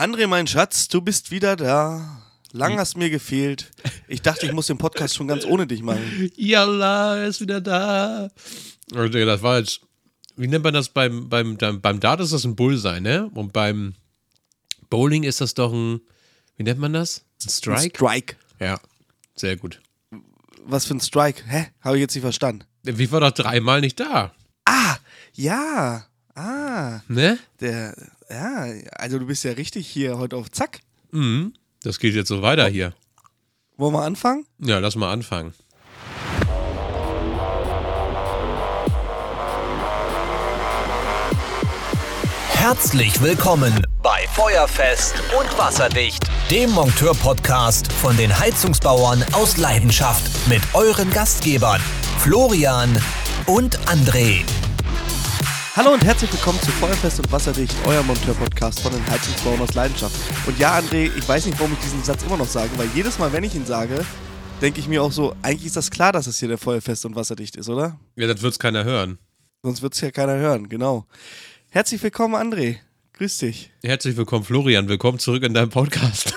André, mein Schatz, du bist wieder da. Lang hast mir gefehlt. Ich dachte, ich muss den Podcast schon ganz ohne dich machen. Yalla, er ist wieder da. Also, das war jetzt, wie nennt man das beim, beim, beim Dart ist das ein Bullseye, ne? Und beim Bowling ist das doch ein, wie nennt man das? Ein Strike? Ein Strike. Ja, sehr gut. Was für ein Strike? Hä? Habe ich jetzt nicht verstanden. Wie war doch dreimal nicht da? Ah, ja. Ah. Ne? Der, ja, also du bist ja richtig hier heute auf Zack. Mhm. Das geht jetzt so weiter hier. Wollen wir anfangen? Ja, lass mal anfangen. Herzlich willkommen bei Feuerfest und Wasserdicht, dem Monteur-Podcast von den Heizungsbauern aus Leidenschaft mit euren Gastgebern Florian und André. Hallo und herzlich willkommen zu Feuerfest und Wasserdicht, euer Monteur-Podcast von den Heizungsbauern aus Leidenschaft. Und ja, André, ich weiß nicht, warum ich diesen Satz immer noch sage, weil jedes Mal, wenn ich ihn sage, denke ich mir auch so, eigentlich ist das klar, dass es hier der Feuerfest und Wasserdicht ist, oder? Ja, das wird es keiner hören. Sonst wird es ja keiner hören, genau. Herzlich willkommen, André. Grüß dich. Herzlich willkommen, Florian. Willkommen zurück in deinem Podcast.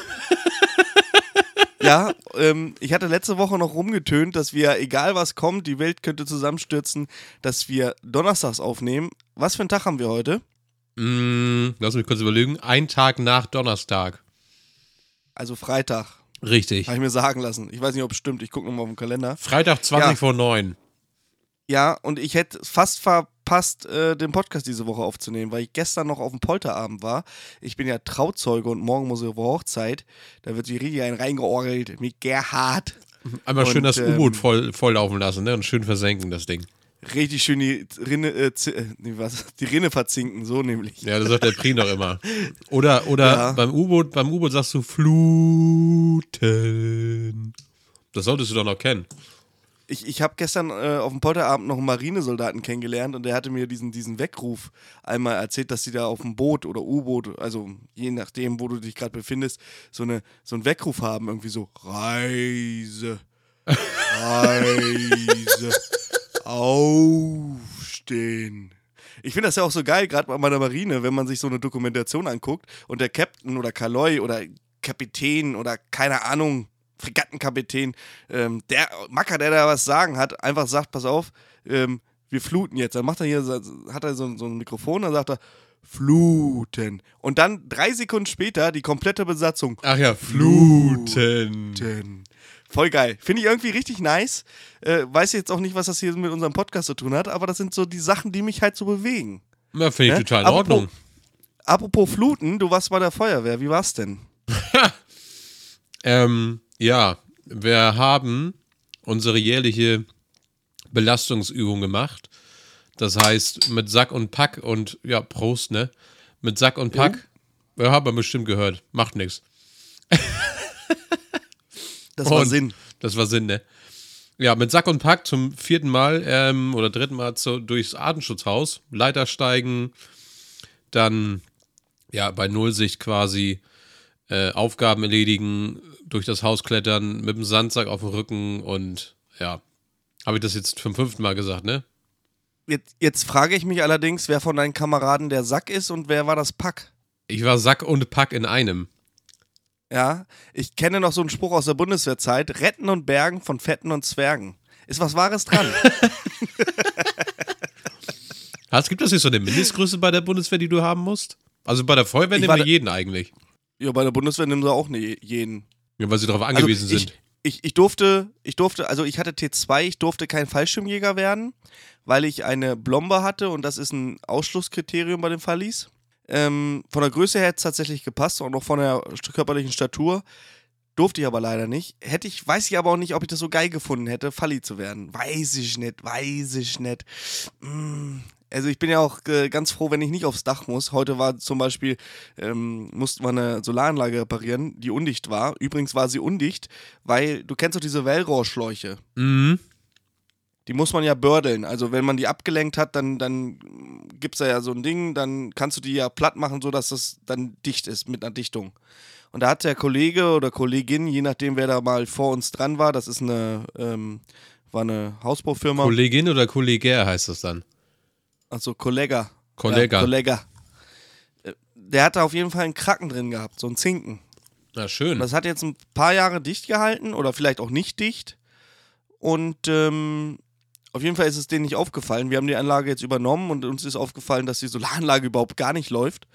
ja, ähm, ich hatte letzte Woche noch rumgetönt, dass wir, egal was kommt, die Welt könnte zusammenstürzen, dass wir donnerstags aufnehmen. Was für einen Tag haben wir heute? Mm, lass mich kurz überlegen. Ein Tag nach Donnerstag. Also Freitag. Richtig. Habe ich mir sagen lassen. Ich weiß nicht, ob es stimmt. Ich gucke nochmal auf den Kalender. Freitag 20 ja. vor 9. Ja, und ich hätte fast verpasst, äh, den Podcast diese Woche aufzunehmen, weil ich gestern noch auf dem Polterabend war. Ich bin ja Trauzeuge und morgen muss ich auf Hochzeit. Da wird sich richtig ein reingeorgelt mit Gerhard. Einmal und, schön das ähm, U-Boot voll, voll laufen lassen ne? und schön versenken, das Ding. Richtig schön die Rinne, äh, äh, was, die Rinne verzinken, so nämlich. Ja, das sagt der Pri noch immer. Oder, oder ja. beim U-Boot, beim U-Boot sagst du Fluten. Das solltest du doch noch kennen ich, ich habe gestern äh, auf dem Polterabend noch einen Marinesoldaten kennengelernt und der hatte mir diesen, diesen Weckruf einmal erzählt, dass sie da auf dem Boot oder U-Boot, also je nachdem, wo du dich gerade befindest, so, eine, so einen Weckruf haben, irgendwie so Reise, Reise, aufstehen. Ich finde das ja auch so geil, gerade bei meiner Marine, wenn man sich so eine Dokumentation anguckt und der Captain oder Kaloi oder Kapitän oder keine Ahnung, Fregattenkapitän, ähm, der Macker, der da was sagen hat, einfach sagt, pass auf, ähm, wir fluten jetzt. Dann macht er hier, hat er so, so ein Mikrofon, dann sagt er, fluten. Und dann drei Sekunden später die komplette Besatzung. Ach ja, fluten. fluten. Voll geil. Finde ich irgendwie richtig nice. Äh, weiß jetzt auch nicht, was das hier mit unserem Podcast zu tun hat, aber das sind so die Sachen, die mich halt so bewegen. Ja, finde ich ne? total in apropos, Ordnung. Apropos Fluten, du warst bei der Feuerwehr. Wie war's denn? ähm, ja, wir haben unsere jährliche Belastungsübung gemacht. Das heißt, mit Sack und Pack und ja, Prost, ne? Mit Sack und Pack. Ja, ja haben wir bestimmt gehört. Macht nichts. Das war und Sinn. Das war Sinn, ne? Ja, mit Sack und Pack zum vierten Mal ähm, oder dritten Mal zu, durchs Artenschutzhaus. Leiter steigen, dann ja bei Nullsicht quasi äh, Aufgaben erledigen, durch das Haus klettern, mit dem Sandsack auf dem Rücken und ja. Habe ich das jetzt zum fünften Mal gesagt, ne? Jetzt, jetzt frage ich mich allerdings, wer von deinen Kameraden der Sack ist und wer war das Pack? Ich war Sack und Pack in einem. Ja, ich kenne noch so einen Spruch aus der Bundeswehrzeit: Retten und Bergen von Fetten und Zwergen. Ist was Wahres dran. Hast, gibt es nicht so eine Mindestgröße bei der Bundeswehr, die du haben musst? Also bei der Feuerwehr nehmen wir jeden eigentlich. Ja, bei der Bundeswehr nehmen sie auch ne, jeden. Ja, weil sie darauf also angewiesen also ich, sind. Ich, ich, durfte, ich durfte, also ich hatte T2, ich durfte kein Fallschirmjäger werden, weil ich eine Blombe hatte und das ist ein Ausschlusskriterium bei den Fallis. Ähm, von der Größe her hätte es tatsächlich gepasst und auch von der körperlichen Statur. Durfte ich aber leider nicht. Hätte ich, weiß ich aber auch nicht, ob ich das so geil gefunden hätte, Falli zu werden. Weiß ich nicht, weiß ich nicht. Mm, also ich bin ja auch äh, ganz froh, wenn ich nicht aufs Dach muss. Heute war zum Beispiel, ähm, mussten wir eine Solaranlage reparieren, die undicht war. Übrigens war sie undicht, weil du kennst doch diese Wellrohrschläuche. Mhm. Die muss man ja bördeln. Also wenn man die abgelenkt hat, dann, dann gibt es da ja so ein Ding, dann kannst du die ja platt machen, sodass das dann dicht ist mit einer Dichtung. Und da hat der Kollege oder Kollegin, je nachdem wer da mal vor uns dran war, das ist eine, ähm, war eine Hausbaufirma. Kollegin oder Kollegär heißt das dann? Also Kollega. Kollega. Ja, Kollega. Äh, der hatte auf jeden Fall einen Kraken drin gehabt, so einen Zinken. Na schön. Das hat jetzt ein paar Jahre dicht gehalten oder vielleicht auch nicht dicht. Und ähm, auf jeden Fall ist es denen nicht aufgefallen. Wir haben die Anlage jetzt übernommen und uns ist aufgefallen, dass die Solaranlage überhaupt gar nicht läuft.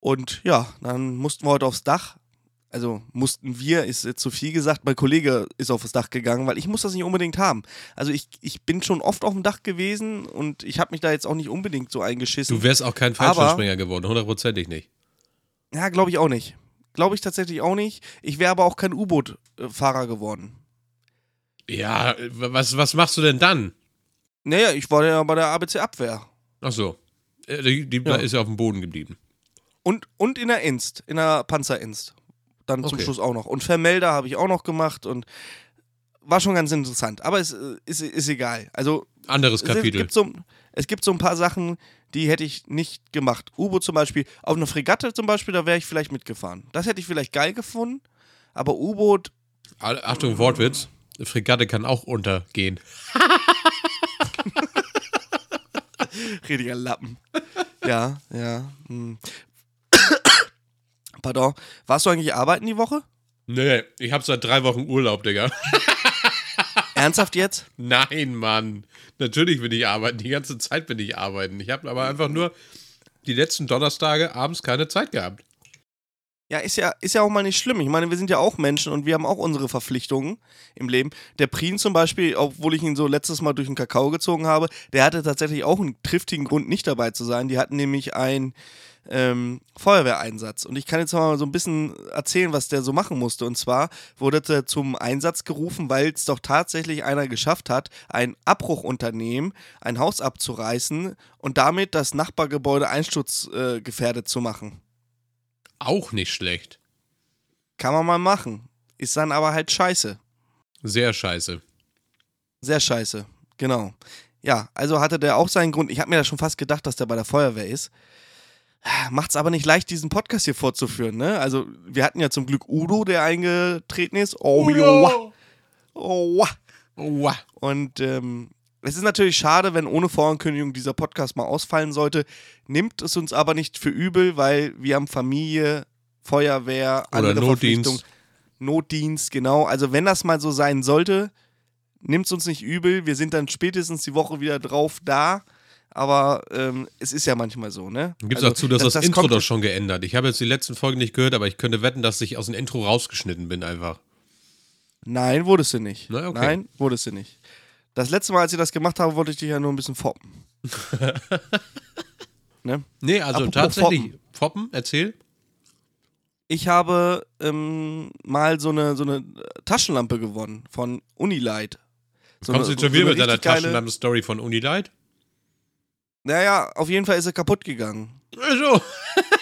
Und ja, dann mussten wir heute aufs Dach. Also mussten wir, ist jetzt zu viel gesagt, mein Kollege ist aufs Dach gegangen, weil ich muss das nicht unbedingt haben. Also ich, ich bin schon oft auf dem Dach gewesen und ich habe mich da jetzt auch nicht unbedingt so eingeschissen. Du wärst auch kein Fallschirmspringer geworden, hundertprozentig nicht. Ja, glaube ich auch nicht. Glaube ich tatsächlich auch nicht. Ich wäre aber auch kein U-Boot-Fahrer geworden. Ja, was, was machst du denn dann? Naja, ich war ja bei der ABC-Abwehr. Ach so. Äh, Die, die Ja. ist ja auf dem Boden geblieben. Und, und in der Inst, in der Panzerinst. Dann zum Okay. Schluss auch noch. Und Vermelder habe ich auch noch gemacht und war schon ganz interessant. Aber es äh, ist, ist egal. Also Anderes es Kapitel. gibt, so, es gibt so ein paar Sachen, die hätte ich nicht gemacht. U-Boot zum Beispiel, auf einer Fregatte zum Beispiel, da wäre ich vielleicht mitgefahren. Das hätte ich vielleicht geil gefunden. Aber U-Boot, Achtung, Wortwitz. Eine Fregatte kann auch untergehen. richtiger Lappen. ja, ja. Hm. Pardon. Warst du eigentlich arbeiten die Woche? Nee, ich habe seit drei Wochen Urlaub, Digga. Ernsthaft jetzt? Nein, Mann. Natürlich bin ich arbeiten. Die ganze Zeit bin ich arbeiten. Ich habe aber einfach nur die letzten Donnerstage abends keine Zeit gehabt. Ja, ist ja, ist ja auch mal nicht schlimm. Ich meine, wir sind ja auch Menschen und wir haben auch unsere Verpflichtungen im Leben. Der Prien zum Beispiel, obwohl ich ihn so letztes Mal durch den Kakao gezogen habe, der hatte tatsächlich auch einen triftigen Grund, nicht dabei zu sein. Die hatten nämlich einen ähm, Feuerwehreinsatz. Und ich kann jetzt mal so ein bisschen erzählen, was der so machen musste. Und zwar wurde er zum Einsatz gerufen, weil es doch tatsächlich einer geschafft hat, ein Abbruchunternehmen, ein Haus abzureißen und damit das Nachbargebäude einsturzgefährdet äh, zu machen. Auch nicht schlecht. Kann man mal machen. Ist dann aber halt scheiße. Sehr scheiße. Sehr scheiße. Genau. Ja, also hatte der auch seinen Grund. Ich habe mir da schon fast gedacht, dass der bei der Feuerwehr ist. Macht's aber nicht leicht, diesen Podcast hier fortzuführen, ne? Also, wir hatten ja zum Glück Udo, der eingetreten ist. Oh, joa. Oh, wa. Wow. Und ähm, es ist natürlich schade, wenn ohne Vorankündigung dieser Podcast mal ausfallen sollte. Nimmt es uns aber nicht für übel, weil wir haben Familie, Feuerwehr, Oder andere Notdienst. Verpflichtungen. Notdienst, genau. Also wenn das mal so sein sollte, nimmt es uns nicht übel. Wir sind dann spätestens die Woche wieder drauf da. Aber ähm, es ist ja manchmal so, ne? Gibt es Also, auch zu, dass das, Intro kommt- doch schon geändert. Ich habe jetzt die letzten Folgen nicht gehört, aber ich könnte wetten, dass ich aus dem Intro rausgeschnitten bin einfach. Nein, wurdest du nicht. Na, okay. Nein, wurdest du nicht. Das letzte Mal, als ich das gemacht habe, wollte ich dich ja nur ein bisschen foppen. ne? Nee, also Apropos tatsächlich. Foppen, erzähl. Ich habe ähm, mal so eine, so eine Taschenlampe gewonnen von Unilight. So Kommst du eine- jetzt schon wieder so mit deiner Taschenlampen-Story von Unilight? Naja, auf jeden Fall ist sie kaputt gegangen. Also.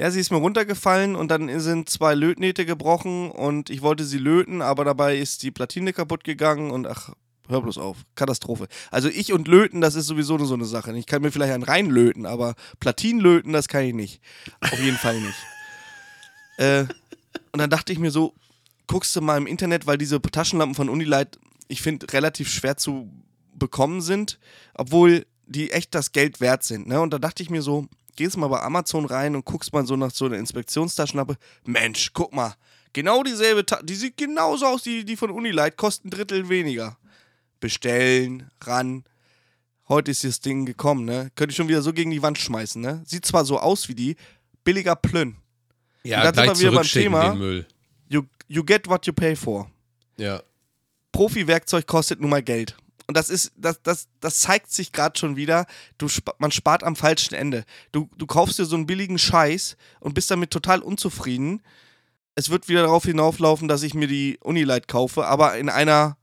Ja, sie ist mir runtergefallen und dann sind zwei Lötnähte gebrochen und ich wollte sie löten, aber dabei ist die Platine kaputt gegangen und ach, hör bloß auf. Katastrophe. Also ich und löten, das ist sowieso so eine Sache. Ich kann mir vielleicht einen reinlöten, aber Platinen löten, das kann ich nicht. Auf jeden Fall nicht. Äh, und dann dachte ich mir so, guckst du mal im Internet, weil diese Taschenlampen von Unilight, ich finde, relativ schwer zu bekommen sind, obwohl die echt das Geld wert sind. Ne? Und da dachte ich mir so, gehst mal bei Amazon rein und guckst mal so nach so einer Inspektionstaschenlampe. Mensch, guck mal, genau dieselbe, Ta die sieht genauso aus, die, die von Unilight, kostet ein Drittel weniger. Bestellen, ran. Heute ist das Ding gekommen, ne? Könnte ich schon wieder so gegen die Wand schmeißen, ne? Sieht zwar so aus wie die, billiger Plönn. Ja, Und gleich wieder beim Thema. den Müll. You, you get what you pay for. Ja. Profi-Werkzeug kostet nun mal Geld. Und das ist, das, das, das zeigt sich gerade schon wieder. Du, man spart am falschen Ende. Du, du kaufst dir so einen billigen Scheiß und bist damit total unzufrieden. Es wird wieder darauf hinauflaufen, dass ich mir die Unilight kaufe, aber in einer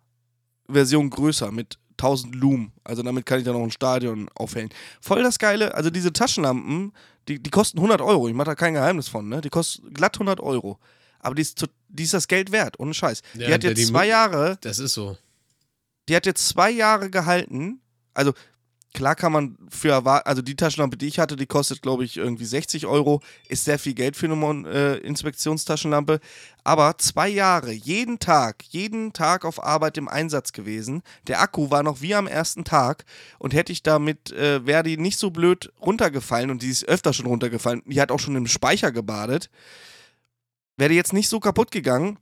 Version größer mit 1000 Lumen. Also damit kann ich dann auch ein Stadion aufhellen. Voll das Geile. Also diese Taschenlampen, die, die kosten 100 Euro. Ich mache da kein Geheimnis von. Ne? Die kosten glatt 100 Euro. Aber die ist, zu- die ist das Geld wert, ohne Scheiß. Ja, die hat jetzt die zwei Jahre Das ist so. Die hat jetzt zwei Jahre gehalten. Also klar kann man für erwarten, also die Taschenlampe, die ich hatte, die kostet, glaube ich, irgendwie 60 Euro. Ist sehr viel Geld für eine äh, Inspektionstaschenlampe. Aber zwei Jahre, jeden Tag, jeden Tag auf Arbeit im Einsatz gewesen. Der Akku war noch wie am ersten Tag. Und hätte ich damit, äh, wäre die nicht so blöd runtergefallen und die ist öfter schon runtergefallen. Die hat auch schon im Speicher gebadet. Wäre jetzt nicht so kaputt gegangen.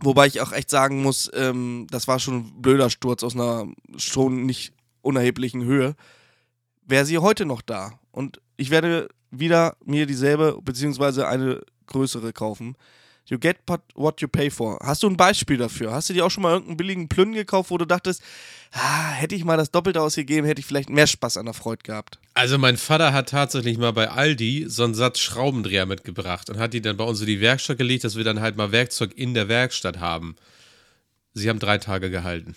Wobei ich auch echt sagen muss, ähm, das war schon ein blöder Sturz aus einer schon nicht unerheblichen Höhe, wäre sie heute noch da. Und ich werde wieder mir dieselbe, beziehungsweise eine größere kaufen. You get what you pay for. Hast du ein Beispiel dafür? Hast du dir auch schon mal irgendeinen billigen Plünnen gekauft, wo du dachtest, ah, hätte ich mal das Doppelte ausgegeben, hätte ich vielleicht mehr Spaß an der Freude gehabt? Also mein Vater hat tatsächlich mal bei Aldi so einen Satz Schraubendreher mitgebracht und hat die dann bei uns in die Werkstatt gelegt, dass wir dann halt mal Werkzeug in der Werkstatt haben. Sie haben drei Tage gehalten.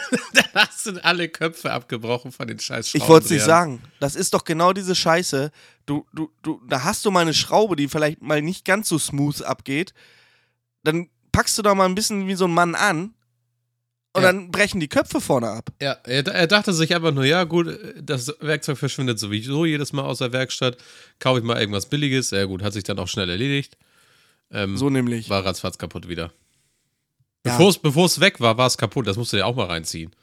Danach sind alle Köpfe abgebrochen von den scheiß Ich wollte es nicht sagen. Das ist doch genau diese Scheiße. Du, du, du, da hast du mal eine Schraube, die vielleicht mal nicht ganz so smooth abgeht. Dann packst du da mal ein bisschen wie so ein Mann an und ja. dann brechen die Köpfe vorne ab. Ja, er, er, dachte sich einfach nur, ja gut, das Werkzeug verschwindet sowieso jedes Mal aus der Werkstatt. Kaufe ich mal irgendwas Billiges. Ja gut, hat sich dann auch schnell erledigt. Ähm, so nämlich. War ratzfatz kaputt wieder. Bevor es weg war, war es kaputt. Das musst du dir auch mal reinziehen.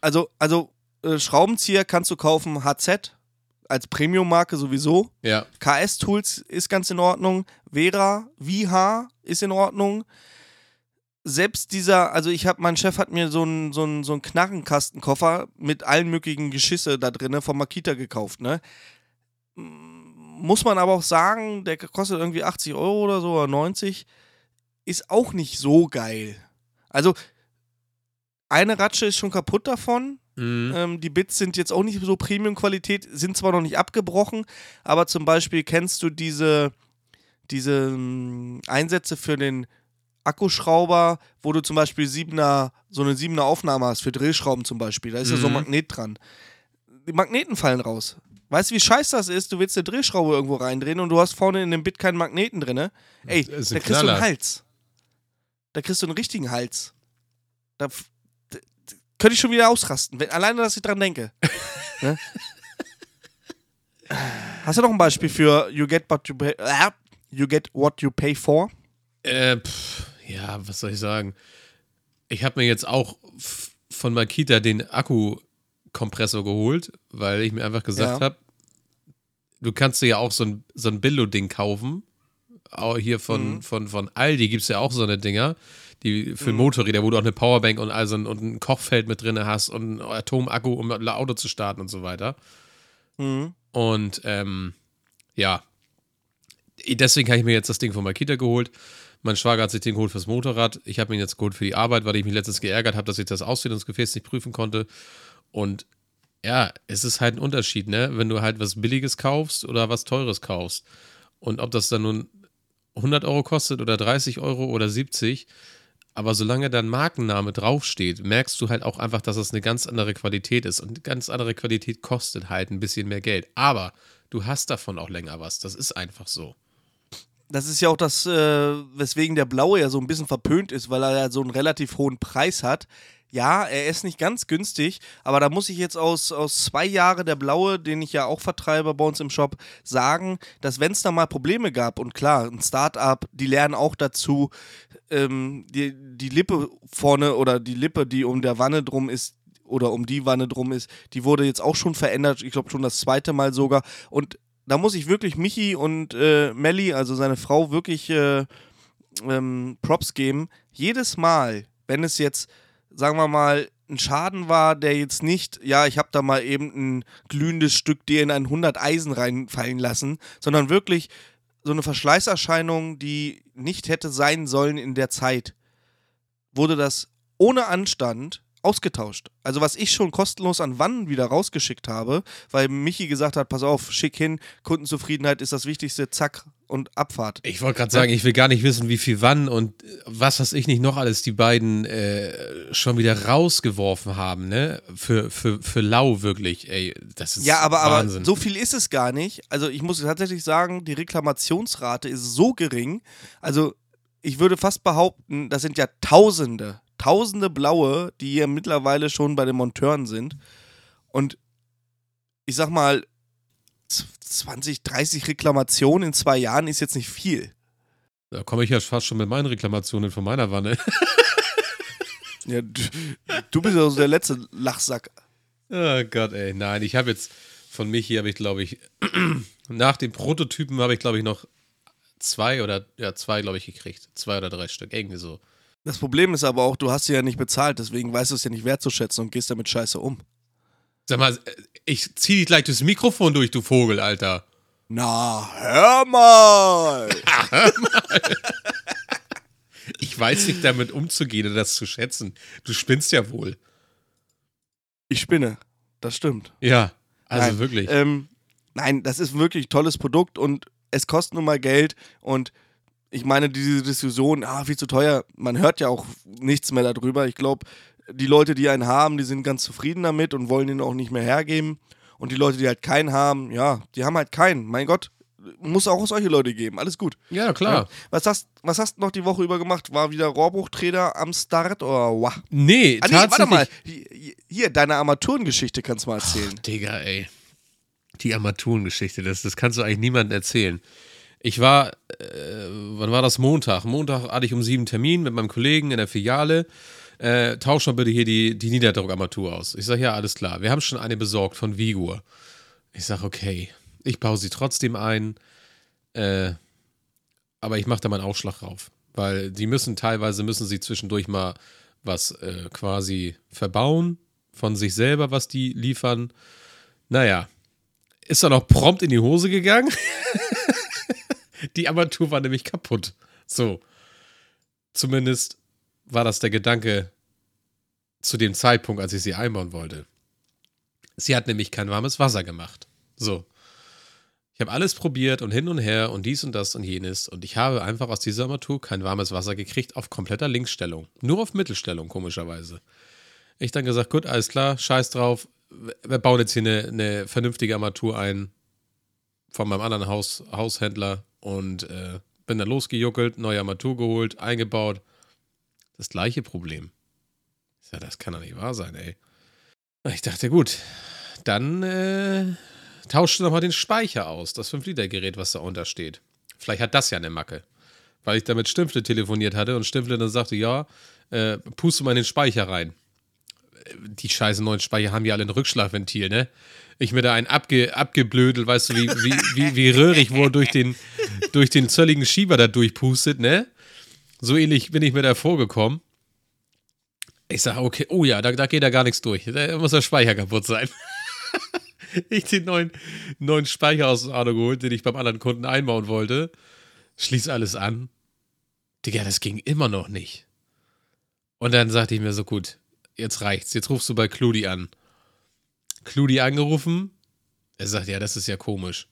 Also, also äh, Schraubenzieher kannst du kaufen, HZ als Premium-Marke sowieso. Ja. KS-Tools ist ganz in Ordnung. Vera, VH ist in Ordnung. Selbst dieser, also ich habe, mein Chef hat mir so einen so so einen Knarrenkastenkoffer mit allen möglichen Geschisse da drin von Makita gekauft, ne? Muss man aber auch sagen, der kostet irgendwie 80 Euro oder so oder 90. Ist auch nicht so geil. Also, eine Ratsche ist schon kaputt davon. Mhm. Ähm, die Bits sind jetzt auch nicht so Premium-Qualität, sind zwar noch nicht abgebrochen, aber zum Beispiel kennst du diese, diese ähm, Einsätze für den Akkuschrauber, wo du zum Beispiel siebener, so eine siebener Aufnahme hast für Drehschrauben zum Beispiel. Da ist mhm. ja so ein mhm. Magnet dran. Die Magneten fallen raus. Weißt du, wie scheiße das ist? Du willst eine Drehschraube irgendwo reindrehen und du hast vorne in dem Bit keinen Magneten drin. Ey, da kriegst Knaller. du einen Hals. Da kriegst du einen richtigen Hals. Da, da, da könnte ich schon wieder ausrasten, wenn, alleine, dass ich dran denke. ne? Hast du noch ein Beispiel für You get what you pay, äh, you get what you pay for? Äh, pff, ja, was soll ich sagen? Ich habe mir jetzt auch von Makita den Akkukompressor geholt, weil ich mir einfach gesagt ja. habe, du kannst dir ja auch so ein, so ein Billo-Ding kaufen hier von, mhm. von, von Aldi gibt es ja auch so eine Dinger, die für mhm. Motorräder, wo du auch eine Powerbank und also ein, und ein Kochfeld mit drin hast und ein Atomakku, um ein Auto zu starten und so weiter. Mhm. Und ähm, ja, deswegen habe ich mir jetzt das Ding von Makita geholt. Mein Schwager hat sich den geholt fürs Motorrad. Ich habe ihn jetzt geholt für die Arbeit, weil ich mich letztens geärgert habe, dass ich das Ausführungsgefäß nicht prüfen konnte. Und ja, es ist halt ein Unterschied, ne? Wenn du halt was Billiges kaufst oder was Teures kaufst. Und ob das dann nun 100 Euro kostet oder 30 Euro oder 70. Aber solange dein Markenname draufsteht, merkst du halt auch einfach, dass es eine ganz andere Qualität ist. Und ganz andere Qualität kostet halt ein bisschen mehr Geld. Aber du hast davon auch länger was. Das ist einfach so. Das ist ja auch das, äh, weswegen der Blaue ja so ein bisschen verpönt ist, weil er ja so einen relativ hohen Preis hat ja, er ist nicht ganz günstig, aber da muss ich jetzt aus, aus zwei Jahren der Blaue, den ich ja auch vertreibe bei uns im Shop, sagen, dass wenn es da mal Probleme gab, und klar, ein Startup, die lernen auch dazu, ähm, die, die Lippe vorne oder die Lippe, die um der Wanne drum ist, oder um die Wanne drum ist, die wurde jetzt auch schon verändert, ich glaube schon das zweite Mal sogar. Und da muss ich wirklich Michi und äh, Melli, also seine Frau, wirklich äh, ähm, Props geben. Jedes Mal, wenn es jetzt sagen wir mal, ein Schaden war, der jetzt nicht, ja, ich habe da mal eben ein glühendes Stück dir in ein 100 Eisen reinfallen lassen, sondern wirklich so eine Verschleißerscheinung, die nicht hätte sein sollen in der Zeit, wurde das ohne Anstand ausgetauscht. Also was ich schon kostenlos an Wannen wieder rausgeschickt habe, weil Michi gesagt hat, pass auf, schick hin, Kundenzufriedenheit ist das Wichtigste, zack und Abfahrt. Ich wollte gerade sagen, ich will gar nicht wissen, wie viel Wann und was weiß ich nicht noch alles die beiden äh, schon wieder rausgeworfen haben, ne? Für, für, für lau wirklich, ey, das ist Ja, aber, Wahnsinn. aber so viel ist es gar nicht. Also ich muss tatsächlich sagen, die Reklamationsrate ist so gering, also ich würde fast behaupten, das sind ja Tausende, tausende Blaue, die hier mittlerweile schon bei den Monteuren sind. Und ich sag mal, 20, 30 Reklamationen in zwei Jahren ist jetzt nicht viel. Da komme ich ja fast schon mit meinen Reklamationen von meiner Wanne. Ja, du, du bist ja so der letzte Lachsack. Oh Gott, ey. Nein, ich habe jetzt von Michi habe ich, glaube ich, nach dem Prototypen habe ich, glaube ich, noch zwei oder ja, zwei, glaube ich, gekriegt. Zwei oder drei Stück. Irgendwie so. Das Problem ist aber auch, du hast sie ja nicht bezahlt, deswegen weißt du es ja nicht wertzuschätzen und gehst damit scheiße um. Sag mal, ich zieh dich gleich das Mikrofon durch, du Vogel, Alter. Na, hör mal! Ich weiß nicht, damit umzugehen oder das zu schätzen. Du spinnst ja wohl. Ich spinne. Das stimmt. Ja, also Nein, wirklich. Ähm, nein, das ist wirklich ein tolles Produkt und es kostet nun mal Geld und ich meine, diese Diskussion, ah, viel zu teuer, man hört ja auch nichts mehr darüber. Ich glaube, die Leute, die einen haben, die sind ganz zufrieden damit und wollen ihn auch nicht mehr hergeben. Und die Leute, die halt keinen haben, ja, die haben halt keinen. Mein Gott, muss auch solche Leute geben. Alles gut. ja, klar. Ja. Was, hast, was hast du noch die Woche über gemacht? War wieder Rohrbruchtrainer am Start oder wah? Nee, Ah, nee, tatsächlich. warte mal. Hier, deine Armaturengeschichte kannst du mal erzählen. Digga, ey. Die Armaturengeschichte, das, das kannst du eigentlich niemandem erzählen. Ich war, äh, wann war das? Montag. Montag hatte ich um sieben Termin mit meinem Kollegen in der Filiale. Äh, tausch mal bitte hier die, die Niederdruckarmatur aus. Ich sage, ja, alles klar. Wir haben schon eine besorgt von Vigur. Ich sage, okay. Ich baue sie trotzdem ein. Äh, aber ich mache da meinen Aufschlag drauf. Weil die müssen teilweise, müssen sie zwischendurch mal was äh, quasi verbauen von sich selber, was die liefern. Naja, ist dann auch prompt in die Hose gegangen. die Armatur war nämlich kaputt. So. Zumindest war das der Gedanke zu dem Zeitpunkt, als ich sie einbauen wollte. Sie hat nämlich kein warmes Wasser gemacht. So. Ich habe alles probiert und hin und her und dies und das und jenes und ich habe einfach aus dieser Armatur kein warmes Wasser gekriegt auf kompletter Linksstellung. Nur auf Mittelstellung, komischerweise. Ich dann gesagt, gut, alles klar, scheiß drauf. Wir bauen jetzt hier eine, eine vernünftige Armatur ein von meinem anderen Haus, Haushändler und äh, bin dann losgejuckelt, neue Armatur geholt, eingebaut. Das gleiche Problem. Sag, das kann doch nicht wahr sein, ey. Ich dachte, gut, dann äh, tauscht du nochmal den Speicher aus, das 5-Liter-Gerät, was da unter steht. Vielleicht hat das ja eine Macke. Weil ich da mit Stimpfle telefoniert hatte und Stimpfle dann sagte, ja, äh, puste mal in den Speicher rein. Die scheiße neuen Speicher haben ja alle ein Rückschlagventil, ne? Ich mir da einen abge, abgeblödelt, weißt du, wie, wie, wie, wie röhrig, er durch den, durch den zölligen Schieber da durchpustet, ne? So ähnlich bin ich mir da vorgekommen. Ich sage, okay, oh ja, da, da geht da gar nichts durch. Da muss der Speicher kaputt sein. ich den neuen, neuen Speicher aus dem Auto geholt, den ich beim anderen Kunden einbauen wollte. Schließ alles an. Digga, das ging immer noch nicht. Und dann sagte ich mir so, gut, jetzt reicht's. Jetzt rufst du bei Cludi an. Cludi angerufen. Er sagt, ja, das ist ja komisch.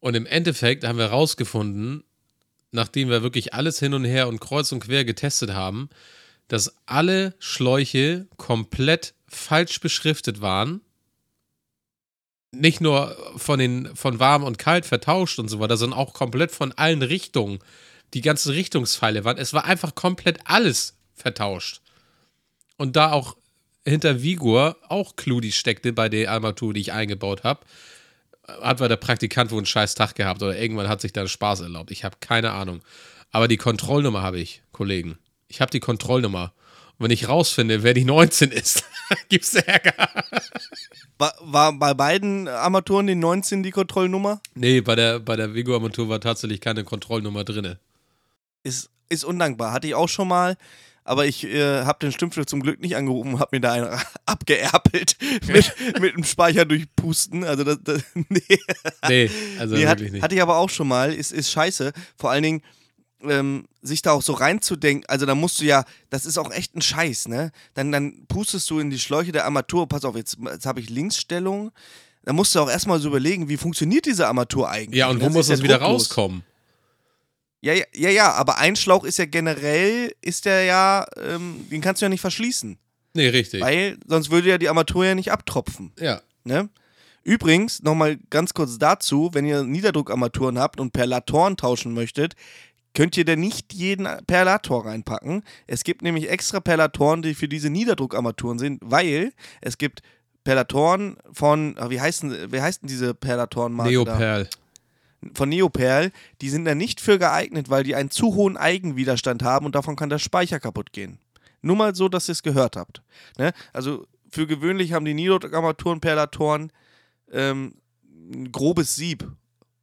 Und im Endeffekt haben wir rausgefunden, nachdem wir wirklich alles hin und her und kreuz und quer getestet haben, dass alle Schläuche komplett falsch beschriftet waren. Nicht nur von, den, von warm und kalt vertauscht und so weiter, sondern auch komplett von allen Richtungen. Die ganzen Richtungspfeile waren. Es war einfach komplett alles vertauscht. Und da auch hinter Vigor auch Cludi steckte bei der Armatur, die ich eingebaut habe, hat der Praktikant wohl einen scheiß Tag gehabt oder irgendwann hat sich da Spaß erlaubt. Ich habe keine Ahnung. Aber die Kontrollnummer habe ich, Kollegen. Ich habe die Kontrollnummer. Und wenn ich rausfinde, wer die 19 ist, gibt's Ärger. War, war bei beiden Armaturen die 19 die Kontrollnummer? Nee, bei der, bei der Vigo-Armatur war tatsächlich keine Kontrollnummer drin. Ist, ist undankbar. Hatte ich auch schon mal. Aber ich äh, habe den Stimmfluch zum Glück nicht angerufen, habe mir da einen abgeerpelt mit, mit dem Speicher durchpusten. Also das, das nee. Nee, also nee, hat, wirklich nicht. hatte ich aber auch schon mal. Ist, ist scheiße. Vor allen Dingen ähm, sich da auch so reinzudenken. Also da musst du ja, das ist auch echt ein Scheiß, ne? Dann, dann pustest du in die Schläuche der Armatur. Pass auf, jetzt, jetzt habe ich Linksstellung. Da musst du auch erstmal so überlegen, wie funktioniert diese Armatur eigentlich? ja, und wo muss das wieder drucklos. rauskommen? Ja, ja, ja, ja, aber ein Schlauch ist ja generell, ist der ja, ähm, den kannst du ja nicht verschließen. Nee, richtig. Weil sonst würde ja die Armatur ja nicht abtropfen. ja. Ne? Übrigens, nochmal ganz kurz dazu, wenn ihr Niederdruckarmaturen habt und Perlatoren tauschen möchtet, könnt ihr da nicht jeden Perlator reinpacken. Es gibt nämlich extra Perlatoren, die für diese Niederdruckarmaturen sind, weil es gibt Perlatoren von, ah, wie heißen, wie heißt denn diese Perlatoren-Marke? da? Von Neoperl, die sind da nicht für geeignet, weil die einen zu hohen Eigenwiderstand haben und davon kann der Speicher kaputt gehen. Nur mal so, dass ihr es gehört habt. Ne? Also für gewöhnlich haben die Niedrigarmaturen, Perlatoren ähm, ein grobes Sieb.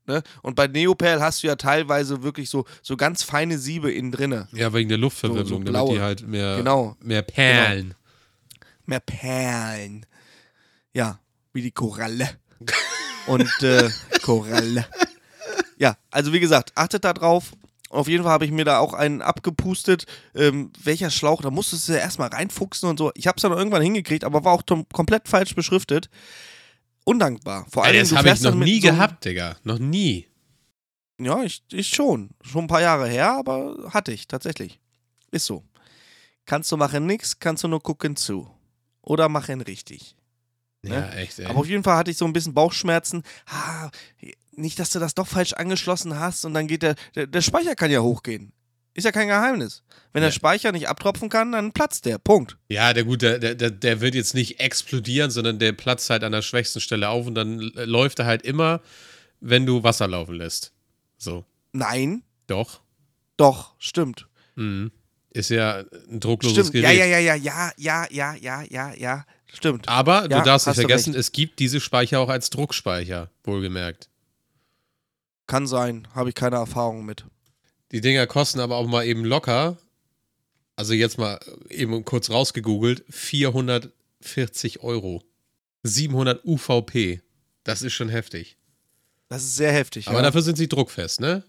Ne? Und bei Neoperl hast du ja teilweise wirklich so, so ganz feine Siebe innen drinne. Ja, wegen der Luftverwirbelung, So- so damit die halt mehr, Genau. mehr Perlen. Mehr Perlen. Ja, wie die Koralle. Und äh, Koralle. Ja, also wie gesagt, achtet da drauf. Auf jeden Fall habe ich mir da auch einen abgepustet. Ähm, welcher Schlauch, da musstest du ja erstmal reinfuchsen und so. Ich habe es dann irgendwann hingekriegt, aber war auch komplett falsch beschriftet. Undankbar. Vor allem, Ey, das habe ich noch nie so gehabt, Digga. Noch nie. Ja, ich, ich schon. Schon ein paar Jahre her, aber hatte ich tatsächlich. Ist so. Kannst du machen nix, kannst du nur gucken zu. Oder machen richtig. Ne? Ja, echt, ey. Aber auf jeden Fall hatte ich so ein bisschen Bauchschmerzen. Ah, nicht, dass du das doch falsch angeschlossen hast und dann geht der, der, der Speicher kann ja hochgehen. Ist ja kein Geheimnis. Wenn der Ja. Speicher nicht abtropfen kann, dann platzt der. Punkt. Ja, der gut, der, der, der- der wird jetzt nicht explodieren, sondern der platzt halt an der schwächsten Stelle auf und dann läuft er halt immer, wenn du Wasser laufen lässt. So. Nein, Doch. doch, stimmt. Mhm. Ist ja ein druckloses Stimmt. Gerät. Ja, ja, ja, ja, ja, ja, ja, ja, ja. Stimmt. Aber Ja, du darfst nicht vergessen, es gibt diese Speicher auch als Druckspeicher, wohlgemerkt. Kann sein. Habe ich keine Erfahrung mit. Die Dinger kosten aber auch mal eben locker, also jetzt mal eben kurz rausgegoogelt, 440 Euro. 700 UVP. Das ist schon heftig. Das ist sehr heftig. Aber ja. dafür sind sie druckfest, ne?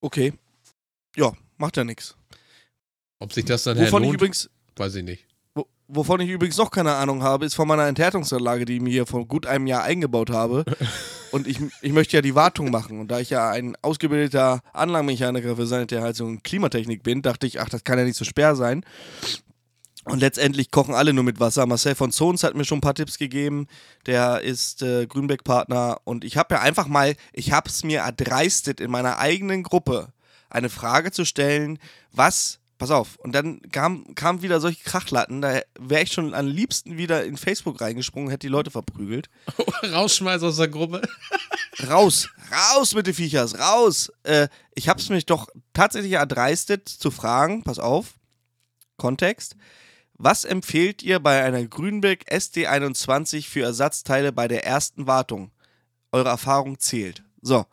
Okay. Ja, macht ja nichts. Ob sich das dann Wovon ich übrigens weiß ich nicht. Wo- Wovon ich übrigens noch keine Ahnung habe, ist von meiner Enthärtungsanlage, die ich mir hier vor gut einem Jahr eingebaut habe. Und ich, ich möchte ja die Wartung machen. Und da ich ja ein ausgebildeter Anlagenmechaniker für Sanitärheizung und Klimatechnik bin, dachte ich, ach, das kann ja nicht so schwer sein. Und letztendlich kochen alle nur mit Wasser. Marcel von Zons hat mir schon ein paar Tipps gegeben. Der ist äh, Grünbeck-Partner. Und ich habe ja einfach mal, ich habe es mir erdreistet, in meiner eigenen Gruppe eine Frage zu stellen, was, pass auf, und dann kam, kam wieder solche Krachlatten, da wäre ich schon am liebsten wieder in Facebook reingesprungen, hätte die Leute verprügelt. Rausschmeiß aus der Gruppe. Raus, raus mit den Viechers, raus! Äh, ich habe es mich doch tatsächlich erdreistet zu fragen, pass auf, Kontext. Was empfehlt ihr bei einer Grünbeck SD21 für Ersatzteile bei der ersten Wartung? Eure Erfahrung zählt. So.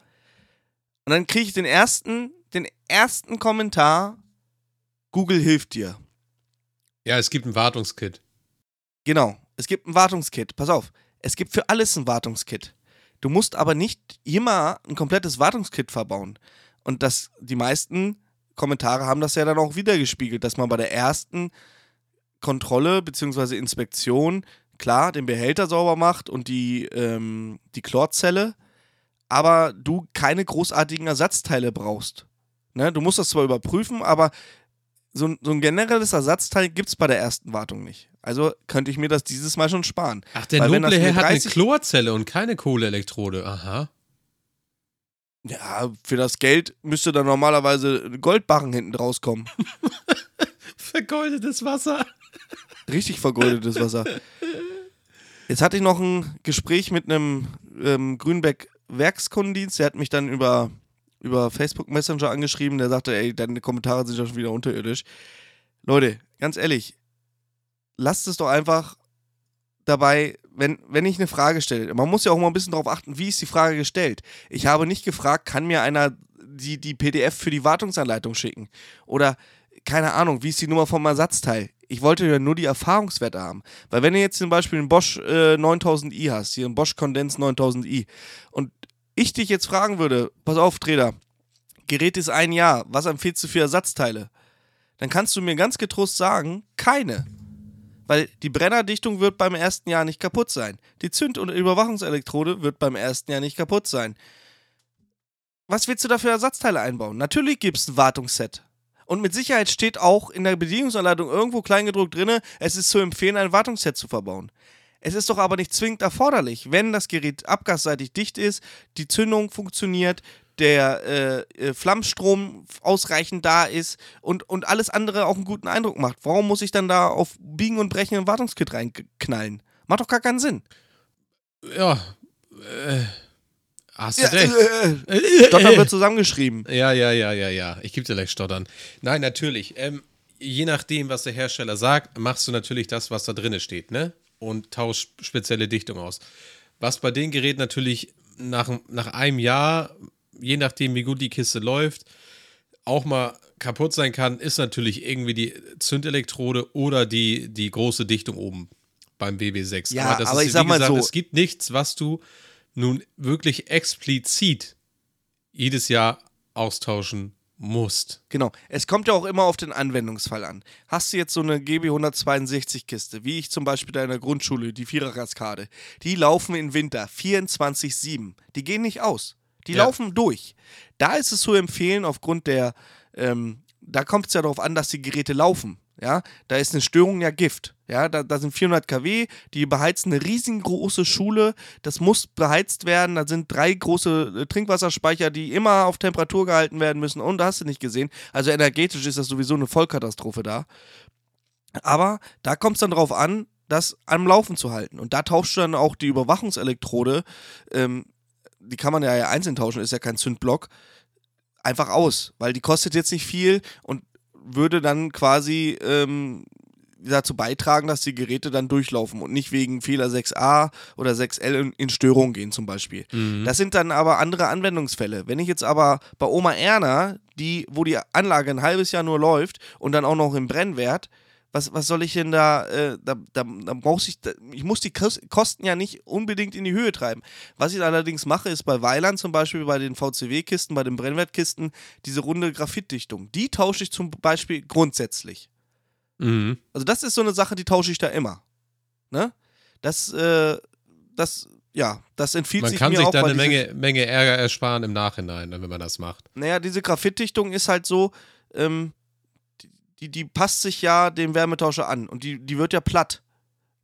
Und dann kriege ich den ersten, den ersten Kommentar. Google hilft dir. Ja, es gibt ein Wartungskit. Genau. Es gibt ein Wartungskit. Pass auf. Es gibt für alles ein Wartungskit. Du musst aber nicht immer ein komplettes Wartungskit verbauen. Und das, die meisten Kommentare haben das ja dann auch wiedergespiegelt, dass man bei der ersten Kontrolle bzw. Inspektion klar den Behälter sauber macht und die, ähm, die Chlorzelle, aber du keine großartigen Ersatzteile brauchst. Ne? Du musst das zwar überprüfen, aber so, ein- so ein generelles Ersatzteil gibt es bei der ersten Wartung nicht. Also könnte ich mir das dieses Mal schon sparen. Ach, der Weil noble Herr hat eine 30 Chlorzelle und keine Kohleelektrode. Aha. Ja, für das Geld müsste da normalerweise Goldbarren hinten rauskommen. Vergoldetes Wasser. Richtig vergoldetes Wasser. Jetzt hatte ich noch ein Gespräch mit einem ähm, Grünbeck Werkskundendienst. Der hat mich dann über, über Facebook Messenger angeschrieben. Der sagte, ey, deine Kommentare sind ja schon wieder unterirdisch. Leute, ganz ehrlich, lasst es doch einfach dabei, wenn, wenn ich eine Frage stelle. Man muss ja auch mal ein bisschen darauf achten, wie ist die Frage gestellt. Ich habe nicht gefragt, kann mir einer die, die PDF für die Wartungsanleitung schicken? Oder keine Ahnung, wie ist die Nummer vom Ersatzteil? Ich wollte ja nur die Erfahrungswerte haben. Weil wenn du jetzt zum Beispiel einen Bosch äh, 9000i hast, hier einen Bosch Kondens 9000i, und ich dich jetzt fragen würde, pass auf, Trader, Gerät ist ein Jahr, was empfiehlst du für Ersatzteile? Dann kannst du mir ganz getrost sagen, keine. Weil die Brennerdichtung wird beim ersten Jahr nicht kaputt sein. Die Zünd- und Überwachungselektrode wird beim ersten Jahr nicht kaputt sein. Was willst du da für Ersatzteile einbauen? Natürlich gibt es ein Wartungsset. Und mit Sicherheit steht auch in der Bedienungsanleitung irgendwo kleingedruckt drin, es ist zu empfehlen, ein Wartungsset zu verbauen. Es ist doch aber nicht zwingend erforderlich, wenn das Gerät abgasseitig dicht ist, die Zündung funktioniert, der äh, äh, Flammstrom ausreichend da ist und, und alles andere auch einen guten Eindruck macht. Warum muss ich dann da auf Biegen und Brechen ein Wartungskit reinknallen? Macht doch gar keinen Sinn. Ja, äh, hast du Ja, recht. äh, äh, Stottern wird zusammengeschrieben. Ja, ja, ja, ja, ja. Ich gebe dir gleich Stottern. Nein, natürlich. Ähm, je nachdem, was der Hersteller sagt, machst du natürlich das, was da drin steht, ne? Und tauschst spezielle Dichtung aus. Was bei den Geräten natürlich nach, nach einem Jahr, je nachdem, wie gut die Kiste läuft, auch mal kaputt sein kann, ist natürlich irgendwie die Zündelektrode oder die, die große Dichtung oben beim BB6. Ja, aber ich sag wie mal so- Es gibt nichts, was du nun wirklich explizit jedes Jahr austauschen musst. Genau. Es kommt ja auch immer auf den Anwendungsfall an. Hast du jetzt so eine GB 162 Kiste, wie ich zum Beispiel da in der Grundschule, die Vierer-Kaskade, die laufen im Winter 24-7. Die gehen nicht aus. Die Ja. laufen durch. Da ist es zu empfehlen, aufgrund der, ähm, da kommt es ja darauf an, dass die Geräte laufen. Ja, da ist eine Störung ja Gift. Ja, da, da sind 400 kW, die beheizen eine riesengroße Schule. Das muss beheizt werden. Da sind drei große äh, Trinkwasserspeicher, die immer auf Temperatur gehalten werden müssen. Und da hast du nicht gesehen. Also energetisch ist das sowieso eine Vollkatastrophe da. Aber da kommt es dann darauf an, das am Laufen zu halten. Und da tauschst du dann auch die Überwachungselektrode, ähm, die kann man ja einzeln tauschen, ist ja kein Zündblock, einfach aus. Weil die kostet jetzt nicht viel und würde dann quasi ähm, dazu beitragen, dass die Geräte dann durchlaufen und nicht wegen Fehler 6a oder 6l in, in Störung gehen zum Beispiel. Das sind dann aber andere Anwendungsfälle. Wenn ich jetzt aber bei Oma Erna, die, wo die Anlage ein halbes Jahr nur läuft und dann auch noch im Brennwert, was, was soll ich denn da, äh, da, da, da brauchst ich, da, ich muss die Kos- Kosten ja nicht unbedingt in die Höhe treiben. Was ich allerdings mache, ist bei Weiland zum Beispiel, bei den VCW-Kisten, bei den Brennwertkisten, diese runde Graphitdichtung. Die tausche ich zum Beispiel grundsätzlich. Mhm. Also das ist so eine Sache, die tausche ich da immer. Ne? Das, äh, das, ja, das empfiehlt Man sich kann mir sich auch, da weil eine diese- Menge, Menge Ärger ersparen im Nachhinein, wenn man das macht. Naja, diese Graphitdichtung ist halt so, ähm, die, die passt sich ja dem Wärmetauscher an und die, die wird ja platt.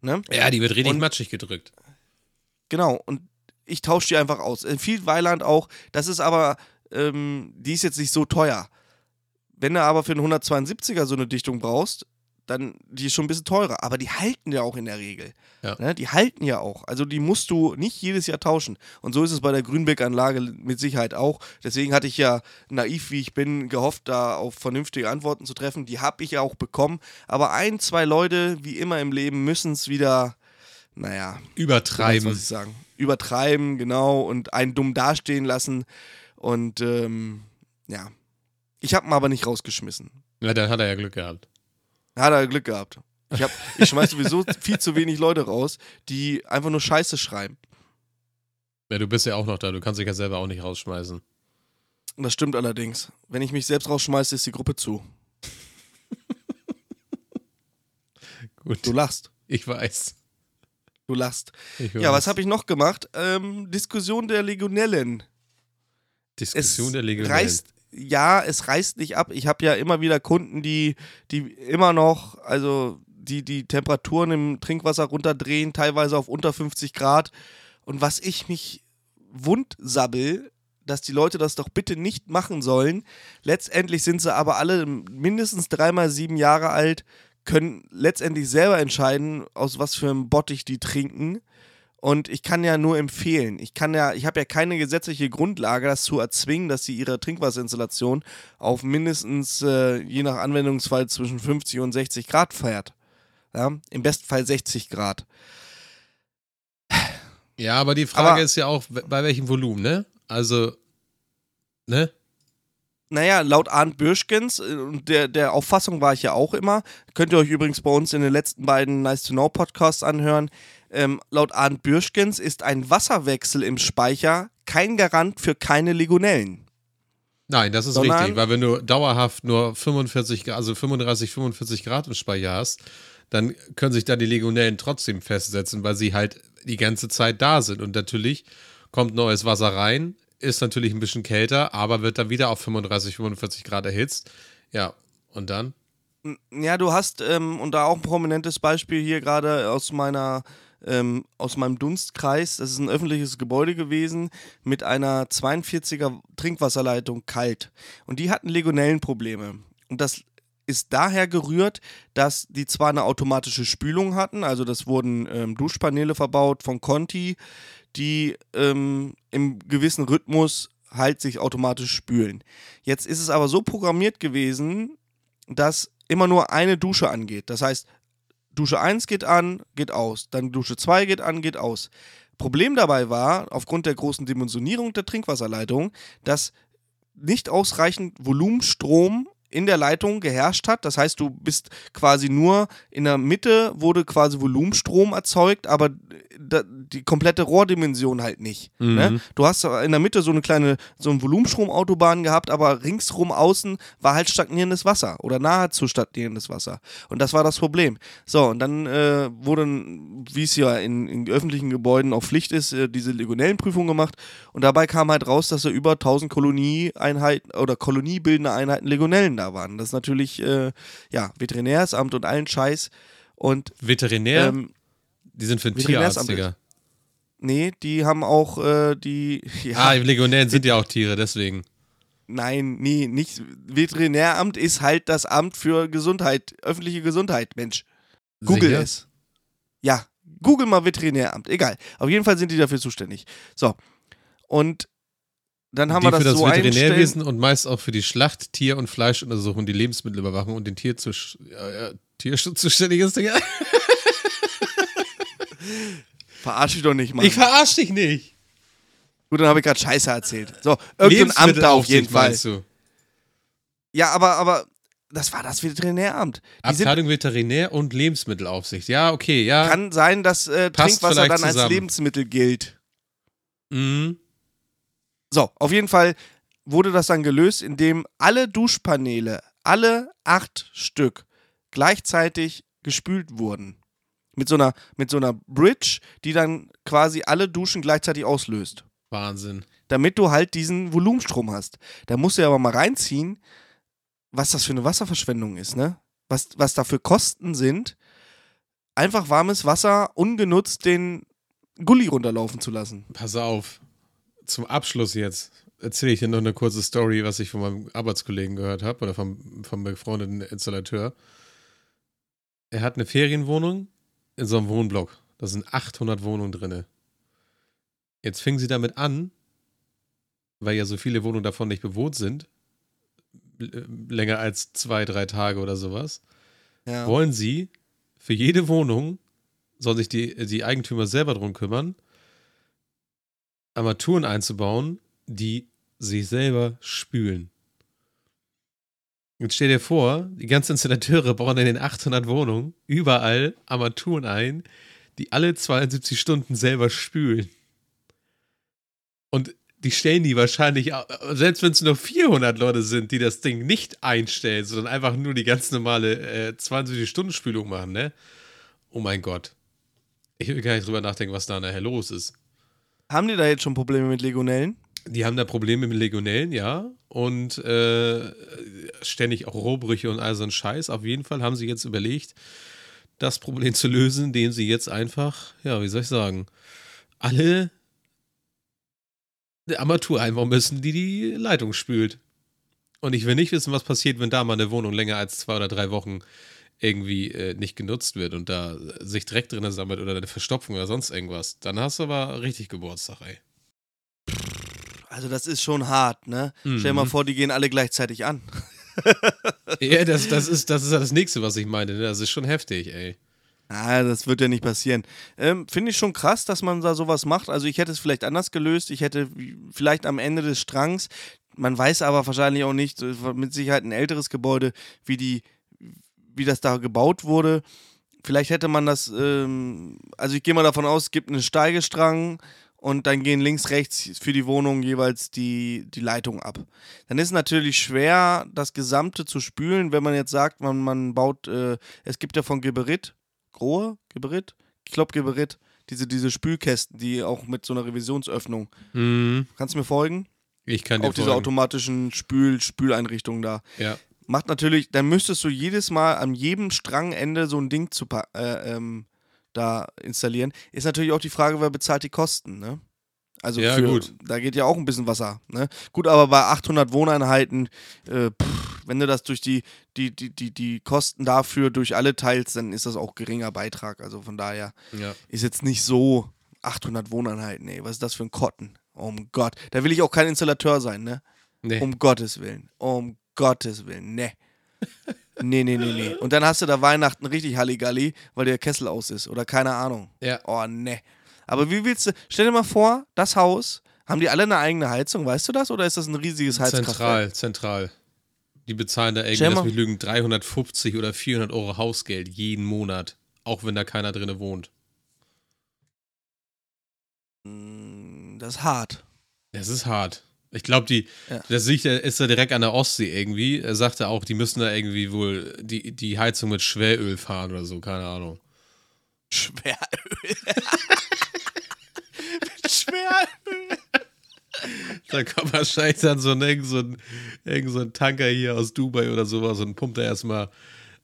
Ne? Ja, die wird richtig Und- matschig gedrückt. Genau, und ich tausche die einfach aus. Empfiehlt Weiland auch, das ist aber, ähm, die ist jetzt nicht so teuer. Wenn du aber für einen 172er so eine Dichtung brauchst, dann die ist schon ein bisschen teurer. Aber die halten ja auch in der Regel. Ja. Ne? Die halten ja auch. Also die musst du nicht jedes Jahr tauschen. Und so ist es bei der Grünbeck-Anlage mit Sicherheit auch. Deswegen hatte ich ja, naiv wie ich bin, gehofft, da auf vernünftige Antworten zu treffen. Die habe ich ja auch bekommen. Aber ein, zwei Leute, wie immer im Leben, müssen es wieder, naja, Übertreiben. ich sagen. Übertreiben, genau, und einen dumm dastehen lassen. Und ähm, ja. Ich habe ihn aber nicht rausgeschmissen. Ja, dann hat er ja Glück gehabt. Hat er Glück gehabt. Ich, hab, ich schmeiß sowieso viel zu wenig Leute raus, die einfach nur Scheiße schreiben. Ja, du bist ja auch noch da, du kannst dich ja selber auch nicht rausschmeißen. Das stimmt allerdings. Wenn ich mich selbst rausschmeiße, ist die Gruppe zu. Gut, Du lachst. ich weiß. Du lachst. Ich Ja, weiß. was habe ich noch gemacht? Ähm, Diskussion der Legionellen. Diskussion es der Legionellen. reißt, ja, es reißt nicht ab. Ich habe ja immer wieder Kunden, die, die immer noch, also die die Temperaturen im Trinkwasser runterdrehen, teilweise auf unter 50 Grad. Und was ich mich wundsabbel, dass die Leute das doch bitte nicht machen sollen. Letztendlich sind sie aber alle mindestens dreimal sieben Jahre alt, können letztendlich selber entscheiden, aus was für einem Bottich die trinken. Und ich kann ja nur empfehlen, ich kann ja, ich habe ja keine gesetzliche Grundlage, das zu erzwingen, dass sie ihre Trinkwasserinstallation auf mindestens, äh, je nach Anwendungsfall, zwischen 50 und 60 Grad fährt. Ja? Im besten Fall 60 Grad. Ja, aber die Frage Aber- ist ja auch, bei welchem Volumen, ne? Also, ne? Naja, laut Arndt Bürschgens, äh, und der, der Auffassung war ich ja auch immer, könnt ihr euch übrigens bei uns in den letzten beiden Nice to Know Podcasts anhören, ähm, laut Arndt Bürschgens ist ein Wasserwechsel im Speicher kein Garant für keine Legionellen. Nein, das ist Sondern- richtig, weil wenn du dauerhaft nur 45, Grad- also 35, 45 Grad im Speicher hast, dann können sich da die Legionellen trotzdem festsetzen, weil sie halt die ganze Zeit da sind. Und natürlich kommt neues Wasser rein, ist natürlich ein bisschen kälter, aber wird dann wieder auf 35, 45 Grad erhitzt. Ja, und dann? Ja, du hast, ähm, und da auch ein prominentes Beispiel hier gerade aus meiner, ähm, aus meinem Dunstkreis, das ist ein öffentliches Gebäude gewesen mit einer 42er Trinkwasserleitung kalt. Und die hatten Legionellenprobleme. Und das ist daher gerührt, dass die zwar eine automatische Spülung hatten, also das wurden ähm, Duschpaneele verbaut von Conti, die ähm, im gewissen Rhythmus halt sich automatisch spülen. Jetzt ist es aber so programmiert gewesen, dass immer nur eine Dusche angeht. Das heißt, Dusche 1 geht an, geht aus, dann Dusche 2 geht an, geht aus. Problem dabei war, aufgrund der großen Dimensionierung der Trinkwasserleitung, dass nicht ausreichend Volumenstrom in der Leitung geherrscht hat. Das heißt, du bist quasi nur in der Mitte wurde quasi Volumenstrom erzeugt, aber die komplette Rohrdimension halt nicht. Mhm. Ne? Du hast in der Mitte so eine kleine, so ein Volumenstromautobahn gehabt, aber ringsrum außen war halt stagnierendes Wasser oder nahezu stagnierendes Wasser. Und das war das Problem. So, und dann äh, wurde, wie es ja in, in, öffentlichen Gebäuden auch Pflicht ist, äh, diese Legionellenprüfung gemacht. Und dabei kam halt raus, dass da über 1000 Kolonieeinheiten oder koloniebildende Einheiten Legionellen da waren. Das ist natürlich, äh, ja, Veterinärsamt und allen Scheiß. Und Veterinär? ähm, die sind für den Tierarzt, Digga. nee, die haben auch äh, die. Ja, Ah, Legionären sind ja auch Tiere, deswegen. Nein, nee, nicht. Veterinäramt ist halt das Amt für Gesundheit, öffentliche Gesundheit, Mensch. Google Sicher? es. Ja, google mal Veterinäramt. Egal. Auf jeden Fall sind die dafür zuständig. So. Und dann haben die wir das, für das so. Veterinärwesen und meist auch für die Schlacht-, Tier- und Fleischuntersuchung, die Lebensmittelüberwachung und den Tier zu, ja, ja, Tierschutz zuständig ist, Digga. Verarsch dich doch nicht, Mann. Ich verarsch dich nicht. Gut, dann habe ich gerade Scheiße erzählt. So, irgendein Amt da auf jeden Fall. Du. Ja, aber, aber das war das Veterinäramt. Die Abteilung Veterinär und Lebensmittelaufsicht. Ja, okay, ja. kann sein, dass äh, Trinkwasser dann als zusammen. Lebensmittel gilt. Mhm. So, auf jeden Fall wurde das dann gelöst, indem alle Duschpaneele, alle acht Stück, gleichzeitig gespült wurden. Mit so einer, mit so einer Bridge, die dann quasi alle Duschen gleichzeitig auslöst. Wahnsinn. Damit du halt diesen Volumenstrom hast. Da musst du ja aber mal reinziehen, was das für eine Wasserverschwendung ist, ne? Was, was da für Kosten sind, einfach warmes Wasser ungenutzt den Gully runterlaufen zu lassen. Pass auf. Zum Abschluss jetzt erzähle ich dir noch eine kurze Story, was ich von meinem Arbeitskollegen gehört habe oder vom, vom befreundeten Installateur. Er hat eine Ferienwohnung in so einem Wohnblock. Da sind 800 Wohnungen drin. Jetzt fingen sie damit an, weil ja so viele Wohnungen davon nicht bewohnt sind, länger als zwei, drei Tage oder sowas, Ja. wollen sie für jede Wohnung, sollen sich die, die Eigentümer selber drum kümmern, Armaturen einzubauen, die sich selber spülen. Jetzt stell dir vor, die ganzen Installateure bauen in den 800 Wohnungen überall Armaturen ein, die alle 72 Stunden selber spülen. Und die stellen die wahrscheinlich, selbst wenn es nur 400 Leute sind, die das Ding nicht einstellen, sondern einfach nur die ganz normale äh, 72-Stunden-Spülung machen, ne? Oh mein Gott. Ich will gar nicht drüber nachdenken, was da nachher los ist. Haben die da jetzt schon Probleme mit Legionellen? Die haben da Probleme mit Legionellen, ja. Und äh, ständig auch Rohbrüche und all so ein Scheiß. Auf jeden Fall haben sie jetzt überlegt, das Problem zu lösen, indem sie jetzt einfach, ja, wie soll ich sagen, alle eine Armatur einbauen müssen, die die Leitung spült. Und ich will nicht wissen, was passiert, wenn da mal eine Wohnung länger als zwei oder drei Wochen irgendwie äh, nicht genutzt wird und da sich Dreck drin sammelt oder eine Verstopfung oder sonst irgendwas. Dann hast du aber richtig Geburtstag, ey. Also das ist schon hart, ne? Mhm. Stell dir mal vor, die gehen alle gleichzeitig an. Ja, das, das, ist, das ist ja das nächste, was ich meine. ne? Das ist schon heftig, ey. Ah, das wird ja nicht passieren. Ähm, Finde ich schon krass, dass man da sowas macht. Also ich hätte es vielleicht anders gelöst. Ich hätte vielleicht am Ende des Strangs, man weiß aber wahrscheinlich auch nicht, äh, mit Sicherheit ein älteres Gebäude, wie die, wie das da gebaut wurde. Vielleicht hätte man das, ähm, also ich gehe mal davon aus, es gibt einen Steigestrang und dann gehen links, rechts für die Wohnung jeweils die, die Leitung ab. Dann ist es natürlich schwer, das Gesamte zu spülen, wenn man jetzt sagt, man, man baut, äh, es gibt ja von Geberit, Grohe, Geberit? Ich glaube Geberit, diese, diese Spülkästen, die auch mit so einer Revisionsöffnung. Mhm. Kannst du mir folgen? Ich kann dir Auf diese folgen. automatischen Spül Spüleinrichtungen da. Ja. Macht natürlich, dann müsstest du jedes Mal an jedem Strangende so ein Ding zu äh, ähm, da installieren. Ist natürlich auch die Frage, wer bezahlt die Kosten, ne? Also Ja, für, gut. da geht ja auch ein bisschen Wasser. Ne? Gut, aber bei 800 Wohneinheiten, äh, pff, wenn du das durch die, die, die, die, die Kosten dafür durch alle teilst, dann ist das auch geringer Beitrag. Also von daher Ja. ist jetzt nicht so 800 Wohneinheiten, ey. Was ist das für ein Kotten? Um Gott. Da will ich auch kein Installateur sein, ne? Nee. Um Gottes Willen. Um Gottes Willen. Ne. Nee, nee, nee, nee. Und dann hast du da Weihnachten richtig Halligalli, weil der Kessel aus ist. Oder keine Ahnung. Ja. Oh, ne. Aber wie willst du. Stell dir mal vor, das Haus, haben die alle eine eigene Heizung, weißt du das? Oder ist das ein riesiges Heizkraftwerk? Zentral, zentral. Die bezahlen da irgendwie, lass mich lügen, 350 oder 400 Euro Hausgeld jeden Monat. Auch wenn da keiner drinne wohnt. Das ist hart. Das ist hart. Ich glaube, die, Ja. das liegt, ist da direkt an der Ostsee irgendwie. Er sagte auch, die müssen da irgendwie wohl die, die Heizung mit Schweröl fahren oder so, keine Ahnung. Schweröl. Mit Schweröl. Da kommt wahrscheinlich dann so ein, irgend so ein, irgend so ein Tanker hier aus Dubai oder sowas und pumpt da erstmal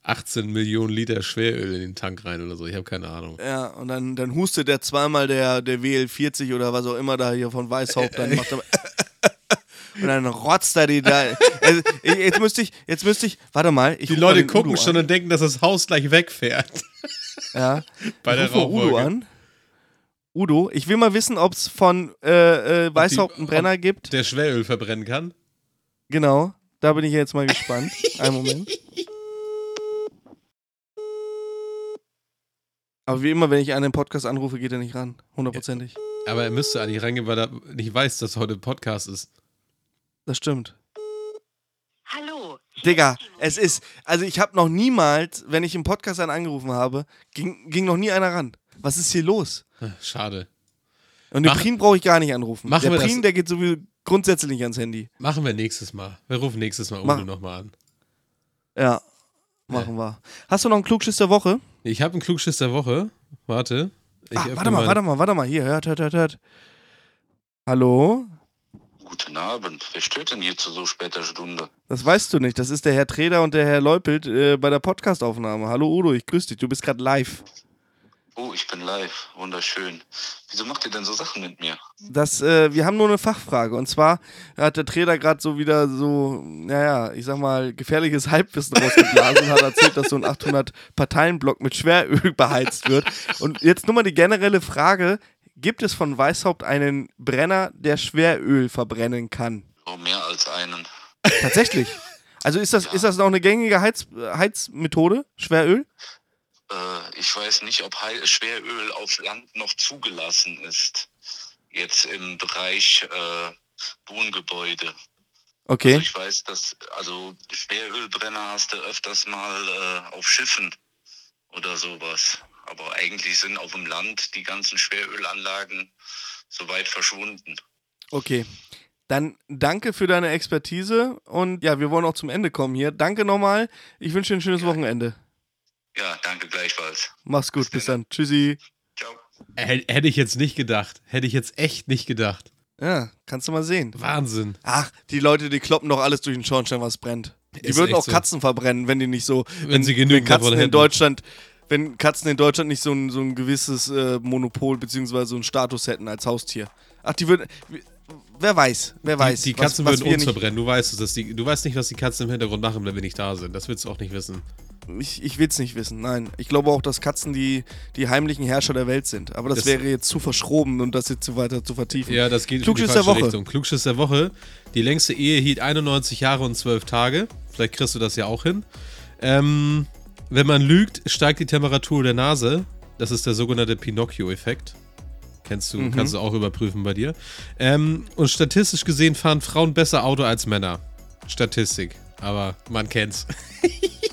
18 Millionen Liter Schweröl in den Tank rein oder so. Ich habe keine Ahnung. Ja, und dann, dann hustet der zweimal der, der WL40 oder was auch immer da hier von Weißhaupt, dann macht er. Und dann rotzt er die da. Also, jetzt müsste ich, jetzt müsste ich, warte mal. Ich Die Leute gucken Udo schon an. und denken, dass das Haus gleich wegfährt. Ja. Bei ich der mal Udo Rauchwolke. an. Udo, ich will mal wissen, ob es von äh, äh, Weißhaupt einen Brenner gibt. Der Schweröl verbrennen kann. Genau. Da bin ich jetzt mal gespannt. Einen Moment. Aber wie immer, wenn ich einen Podcast anrufe, geht er nicht ran. Hundertprozentig. Aber er müsste eigentlich reingehen, weil er nicht weiß, dass heute Podcast ist. Das stimmt. Hallo. Digga, es ist, also ich habe noch niemals, wenn ich im Podcast einen angerufen habe, ging, ging noch nie einer ran. Was ist hier los? Schade. Und den Mach- Prin brauche ich gar nicht anrufen. Machen der wir das- Prin, der geht sowieso grundsätzlich nicht ans Handy. Machen wir nächstes Mal. Wir rufen nächstes Mal Mach- Udo nochmal an. Ja, machen wir. Hast du noch einen Klugschiss der Woche? Ich habe einen Klugschiss der Woche. Warte. Ich Ah, öffne warte mal, warte mal, warte mal. Hier, hört, hört, hört, hört. Hallo? Guten Abend. Wer stört denn hier zu so später Stunde? Das weißt du nicht. Das ist der Herr Treder und der Herr Leupelt äh, bei der Podcastaufnahme. Hallo Udo, ich grüße dich. Du bist gerade live. Oh, ich bin live. Wunderschön. Wieso macht ihr denn so Sachen mit mir? Das, äh, wir haben nur eine Fachfrage. Und zwar hat der Trainer gerade so wieder so, naja, ich sag mal, gefährliches Halbwissen rausgeblasen und hat erzählt, dass so ein 800-Parteien-Block mit Schweröl beheizt wird. Und jetzt nur mal die generelle Frage: Gibt es von Weißhaupt einen Brenner, der Schweröl verbrennen kann? Oh, mehr als einen. Tatsächlich. Also ist das, ist das noch eine gängige Heiz, Heizmethode? Schweröl? Äh, ich weiß nicht, ob Heil Schweröl auf Land noch zugelassen ist. Jetzt im Bereich äh, Wohngebäude. Okay. Also ich weiß, dass also Schwerölbrenner hast du öfters mal äh, auf Schiffen oder sowas. Aber eigentlich sind auf dem Land die ganzen Schwerölanlagen soweit verschwunden. Okay. Dann danke für deine Expertise und ja, wir wollen auch zum Ende kommen hier. Danke nochmal. Ich wünsche dir ein schönes Wochenende. Ja, danke gleichfalls. Mach's gut, bis dann. Tschüssi. Ciao. Hä- Hätte ich jetzt nicht gedacht. Hätte ich jetzt echt nicht gedacht. Ja, kannst du mal sehen. Wahnsinn. Ach, die Leute, die kloppen doch alles durch den Schornstein, was brennt. Die Ist würden auch so. Katzen verbrennen, wenn die nicht so. Wenn sie genügend davon Katzen in hätten. Deutschland, wenn Katzen in Deutschland nicht so ein, so ein gewisses äh, Monopol bzw. so einen Status hätten als Haustier. Ach, die würden. Wer weiß, wer weiß. Die, die was- Katzen was würden wir uns verbrennen. Du weißt es. Die, du weißt nicht, was die Katzen im Hintergrund machen, wenn wir nicht da sind. Das willst du auch nicht wissen. Ich, ich will es nicht wissen, nein. Ich glaube auch, dass Katzen die, die heimlichen Herrscher der Welt sind. Aber das, Das- wäre jetzt zu verschroben und das jetzt zu weiter zu vertiefen. Ja, das geht in die Klugschiss falsche der Woche. Richtung. Klugschiss der Woche. Die längste Ehe hielt 91 Jahre und 12 Tage. Vielleicht kriegst du das ja auch hin. Ähm, wenn man lügt, steigt die Temperatur der Nase. Das ist der sogenannte Pinocchio-Effekt. Kennst du, Mhm. kannst du auch überprüfen bei dir. Ähm, und statistisch gesehen fahren Frauen besser Auto als Männer. Statistik. Aber man kennt's.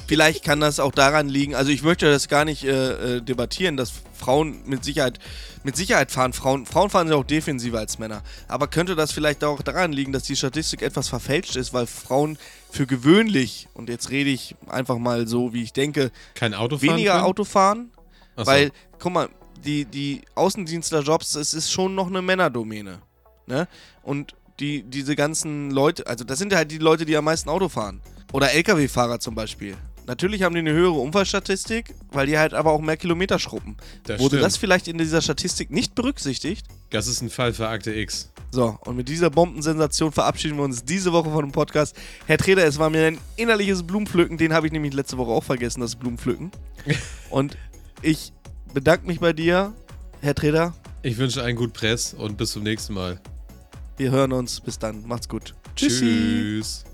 Vielleicht kann das auch daran liegen, also ich möchte das gar nicht äh, äh, debattieren, dass Frauen mit Sicherheit, mit Sicherheit fahren. Frauen, Frauen fahren ja auch defensiver als Männer. Aber könnte das vielleicht auch daran liegen, dass die Statistik etwas verfälscht ist, weil Frauen für gewöhnlich, und jetzt rede ich einfach mal so, wie ich denke, Kein Auto weniger können? Auto fahren? So. Weil, guck mal, die, die Außendienstlerjobs, es ist schon noch eine Männerdomäne. Ne? Und die, diese ganzen Leute, also das sind halt die Leute, die am meisten Auto fahren. Oder Lkw-Fahrer zum Beispiel. Natürlich haben die eine höhere Unfallstatistik, weil die halt aber auch mehr Kilometer schruppen. Das Wurde stimmt. das vielleicht in dieser Statistik nicht berücksichtigt? Das ist ein Fall für Akte X. So, und mit dieser Bombensensation verabschieden wir uns diese Woche von dem Podcast. Herr Treder, es war mir ein innerliches Blumenpflücken, den habe ich nämlich letzte Woche auch vergessen, das Blumenpflücken. und ich bedanke mich bei dir, Herr Treder. Ich wünsche einen guten Press und bis zum nächsten Mal. Wir hören uns. Bis dann. Macht's gut. Tschüssi. Tschüss.